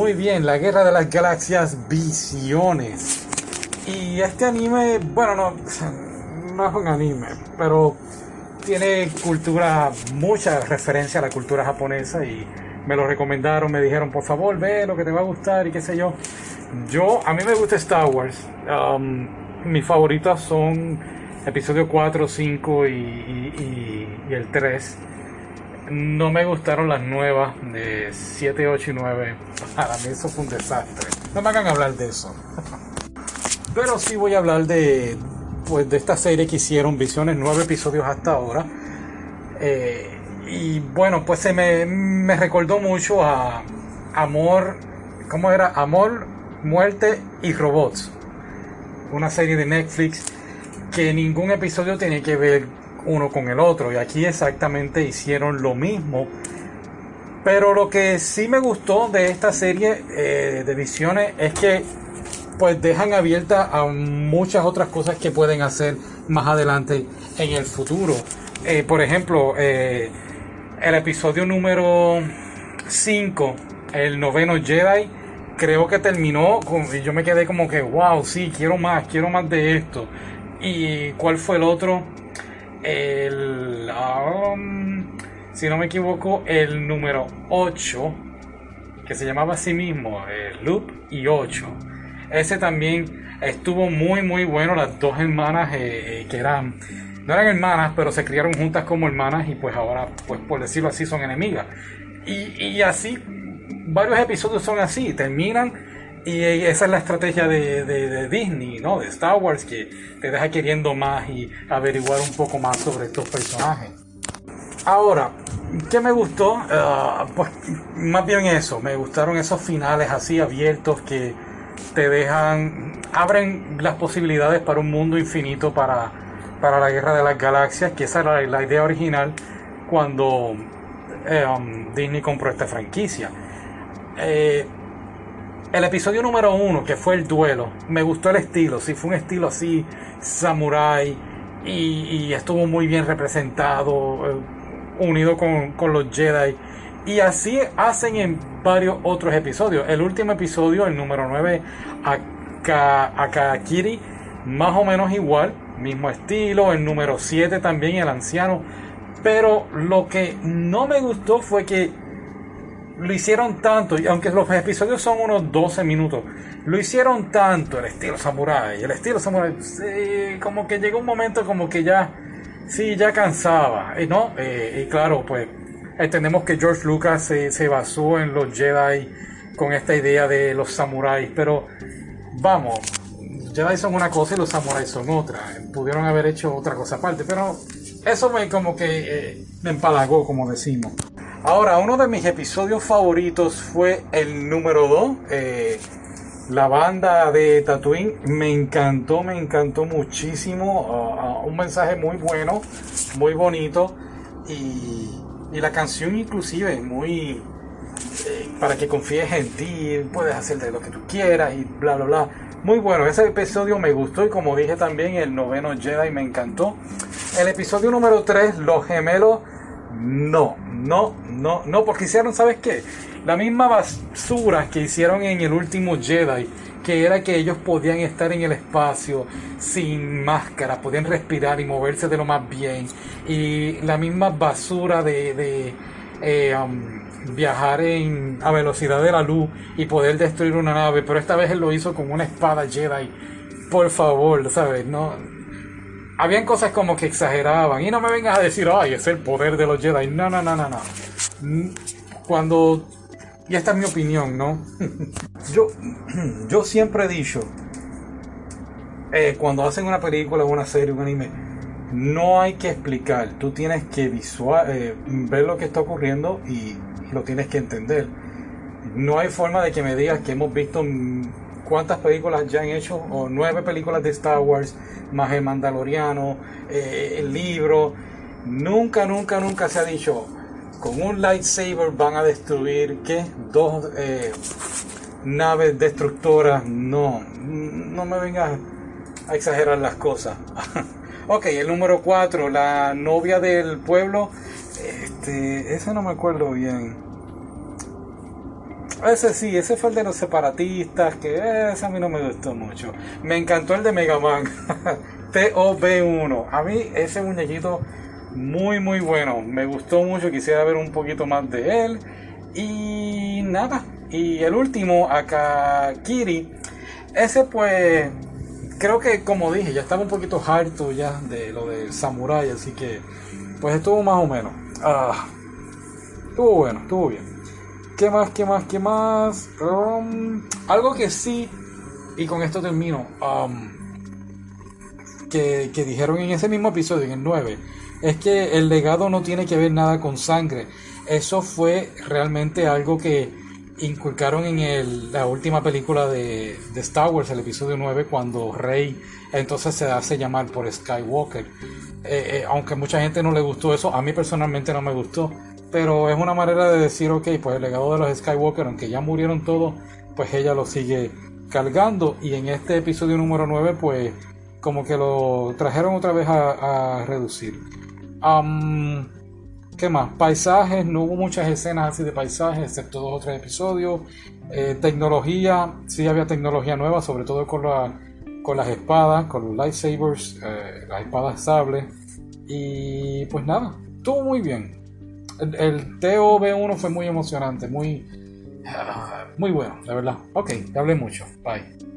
Muy bien, la Guerra de las Galaxias Visiones. Y este anime, bueno, no, es un anime, pero tiene cultura, mucha referencia a la cultura japonesa y me lo recomendaron, me dijeron, por favor, ve lo que te va a gustar y qué sé yo. Yo, a mí me gusta Star Wars. Um, mis favoritas son episodio 4, 5 y, y, y, el 3. No me gustaron las nuevas de 7, 8 y 9. Para mí eso fue un desastre. No me hagan hablar de eso. Pero sí voy a hablar de, pues, de esta serie que hicieron Visiones, nueve episodios hasta ahora. Eh, y bueno, pues se me, me recordó mucho a Amor, ¿cómo era? Amor, Muerte y Robots. Una serie de Netflix que ningún episodio tiene que ver uno con el otro. Y aquí exactamente hicieron lo mismo. Pero lo que sí me gustó de esta serie eh, de visiones es que pues dejan abierta a muchas otras cosas que pueden hacer más adelante en el futuro. Eh, por ejemplo, eh, el episodio número 5, el noveno Jedi, creo que terminó y yo me quedé como que, wow, sí, quiero más, quiero más de esto. ¿Y cuál fue el otro? El, um, si no me equivoco, el número 8, que se llamaba así mismo, el Loop y 8 ese también estuvo muy, muy bueno. Las dos hermanas eh, eh, que eran, no eran hermanas, pero se criaron juntas como hermanas y pues ahora, pues por decirlo así, son enemigas. Y, así, varios episodios son así, terminan y esa es la estrategia de, Disney, ¿no? De Star Wars, que te deja queriendo más y averiguar un poco más sobre estos personajes. Ahora, ¿qué me gustó? Ah, pues más bien eso, me gustaron esos finales así abiertos que te dejan, abren las posibilidades para un mundo infinito para, para la guerra de las galaxias, que esa era la idea original cuando eh, um, Disney compró esta franquicia. Eh, el episodio número uno, que fue el duelo, me gustó el estilo, sí fue un estilo así, samurai, y, estuvo muy bien representado, eh, unido con, con los Jedi y así hacen en varios otros episodios. El último episodio, el número 9, Akakiri, más o menos igual, mismo estilo. El número 7 también, el anciano. Pero lo que no me gustó fue que lo hicieron tanto, y aunque los episodios son unos 12 minutos, lo hicieron tanto el estilo samurai, el estilo samurai, como que llegó un momento como que ya, sí, ya cansaba, ¿no? Eh, y claro, pues Entendemos que George Lucas se, basó en los Jedi con esta idea de los samuráis, pero vamos, Jedi son una cosa y los samuráis son otra. Pudieron haber hecho otra cosa aparte, pero eso me como que eh, me empalagó, como decimos. Ahora, uno de mis episodios favoritos fue el número 2. Eh, la banda de Tatooine me encantó, me encantó muchísimo. Ah, ah, un mensaje muy bueno, muy bonito. Y y la canción inclusive muy... Eh, para que confíes en ti, puedes hacer de lo que tú quieras y bla, bla, bla. Muy bueno, ese episodio me gustó y como dije también, el noveno Jedi me encantó. El episodio número 3, Los gemelos, no, no, no, no, porque hicieron, ¿sabes qué? La misma basura que hicieron en el último Jedi que era que ellos podían estar en el espacio sin máscara, podían respirar y moverse de lo más bien. Y la misma basura de, eh, um, viajar en, a velocidad de la luz y poder destruir una nave, pero esta vez él lo hizo con una espada Jedi. Por favor, ¿sabes? No, habían cosas como que exageraban. Y no me vengas a decir, ay, es el poder de los Jedi. No, no, no, no, no. Cuando y esta es mi opinión, ¿no? yo, yo siempre he dicho, eh, cuando hacen una película, una serie, un anime, no hay que explicar, tú tienes que visual, eh, ver lo que está ocurriendo y, lo tienes que entender. No hay forma de que me digas que hemos visto cuántas películas ya han hecho, o nueve películas de Star Wars, más el Mandaloriano, eh, el libro. Nunca, nunca, nunca se ha dicho, con un lightsaber van a destruir ¿qué? dos eh, naves destructoras. No, no me vengas a exagerar las cosas. ok, el número 4, la novia del pueblo. Este, ese no me acuerdo bien. Ese sí, ese fue el de los separatistas, que ese a mí no me gustó mucho. Me encantó el de Mega Man, TOB1. A mí ese muñequito muy muy bueno, me gustó mucho, quisiera ver un poquito más de él. Y nada, y el último, Akakiri, ese pues creo que como dije, ya estaba un poquito harto ya de lo del samurai, así que pues estuvo más o menos. Ah, estuvo bueno, estuvo bien. ¿Qué más, qué más, qué más? Um, algo que sí, y con esto termino, um, que, dijeron en ese mismo episodio, en el 9, es que el legado no tiene que ver nada con sangre. Eso fue realmente algo que inculcaron en el, la última película de, Star Wars, el episodio 9, cuando Rey entonces se hace llamar por Skywalker. Eh, eh, aunque mucha gente no le gustó eso, a mí personalmente no me gustó, pero es una manera de decir, ok, pues el legado de los Skywalker, aunque ya murieron todos, pues ella lo sigue cargando y en este episodio número 9, pues como que lo trajeron otra vez a, reducir. ¿Qué más? Paisajes, no hubo muchas escenas así de paisajes, excepto dos o tres episodios. Eh, tecnología, sí había tecnología nueva, sobre todo con, la, con las espadas, con los lightsabers, eh, las espadas sables. Y pues nada, estuvo muy bien. El, el TOB1 fue muy emocionante, muy, muy bueno, la verdad. Ok, hablé mucho. Bye.